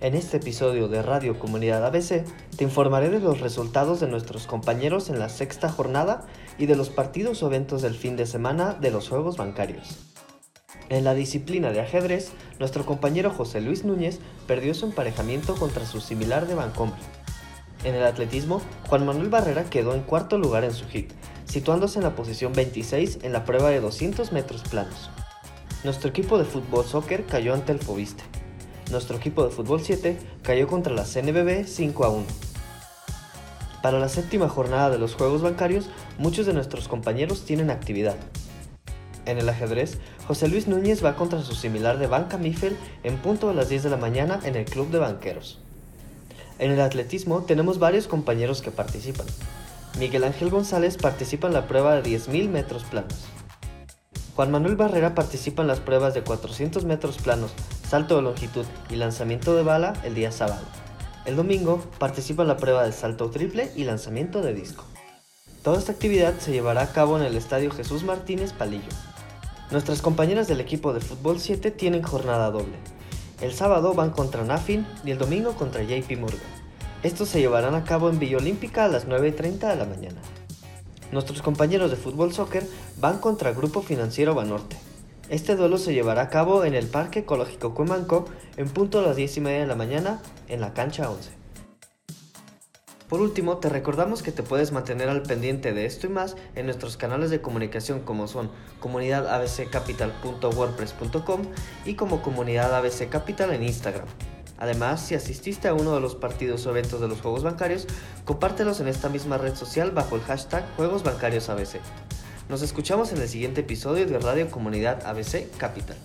En este episodio de Radio Comunidad ABC te informaré de los resultados de nuestros compañeros en la sexta jornada y de los partidos o eventos del fin de semana de los Juegos Bancarios. En la disciplina de ajedrez, nuestro compañero José Luis Núñez perdió su emparejamiento contra su similar de Bancomer. En el atletismo, Juan Manuel Barrera quedó en cuarto lugar en su hit, situándose en la posición 26 en la prueba de 200 metros planos. Nuestro equipo de fútbol soccer cayó ante el Fobiste nuestro equipo de fútbol 7 cayó contra la CNBB 5 a 1. Para la séptima jornada de los Juegos Bancarios, muchos de nuestros compañeros tienen actividad. En el ajedrez, José Luis Núñez va contra su similar de Banca Mifel en punto a las 10 de la mañana en el Club de Banqueros. En el atletismo tenemos varios compañeros que participan. Miguel Ángel González participa en la prueba de 10.000 metros planos. Juan Manuel Barrera participa en las pruebas de 400 metros planos, salto de longitud y lanzamiento de bala el día sábado. El domingo participa en la prueba de salto triple y lanzamiento de disco. Toda esta actividad se llevará a cabo en el Estadio Jesús Martínez Palillo. Nuestras compañeras del equipo de fútbol 7 tienen jornada doble. El sábado van contra Nafin y el domingo contra JP Morgan. Estos se llevarán a cabo en Villa Olímpica a las 9.30 de la mañana. Nuestros compañeros de fútbol soccer van contra Grupo Financiero Banorte. Este duelo se llevará a cabo en el Parque Ecológico Cuemanco en punto a las 10 y media de la mañana en la cancha 11. Por último, te recordamos que te puedes mantener al pendiente de esto y más en nuestros canales de comunicación como son comunidadabccapital.wordpress.com y como Comunidad ABC Capital en Instagram. Además, si asististe a uno de los partidos o eventos de los Juegos Bancarios, compártelos en esta misma red social bajo el hashtag Juegos Bancarios ABC. Nos escuchamos en el siguiente episodio de Radio Comunidad ABC Capital.